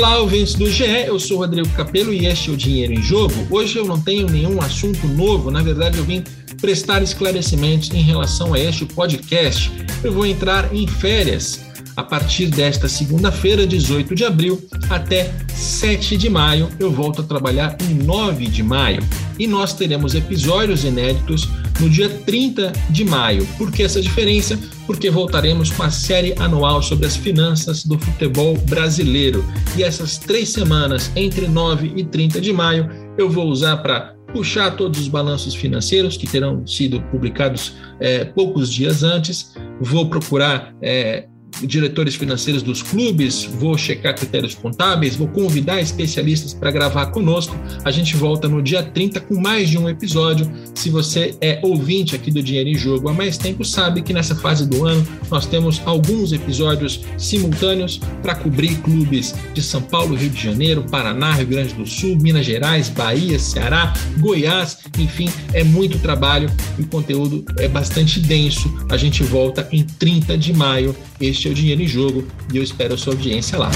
Olá, ouvintes do GE, eu sou Rodrigo Capello e este é o Dinheiro em Jogo. Hoje eu não tenho nenhum assunto novo, na verdade eu vim prestar esclarecimentos em relação a este podcast. Eu vou entrar em férias a partir desta segunda-feira, 18 de abril, até 7 de maio. Eu volto a trabalhar em 9 de maio. E nós teremos episódios inéditos no dia 30 de maio. Por que essa diferença? Porque voltaremos com a série anual sobre as finanças do futebol brasileiro. E essas três semanas, entre 9 e 30 de maio, eu vou usar para puxar todos os balanços financeiros que terão sido publicados é, poucos dias antes. Vou procurar é, diretores financeiros dos clubes, vou checar critérios contábeis, vou convidar especialistas para gravar conosco. A gente volta no dia 30 com mais de um episódio. Se você é ouvinte aqui do Dinheiro em Jogo há mais tempo, sabe que nessa fase do ano nós temos alguns episódios simultâneos para cobrir clubes de São Paulo, Rio de Janeiro, Paraná, Rio Grande do Sul, Minas Gerais, Bahia, Ceará, Goiás, enfim, é muito trabalho e o conteúdo é bastante denso. A gente volta em 30 de maio. Este o Dinheiro em Jogo e eu espero a sua audiência lá.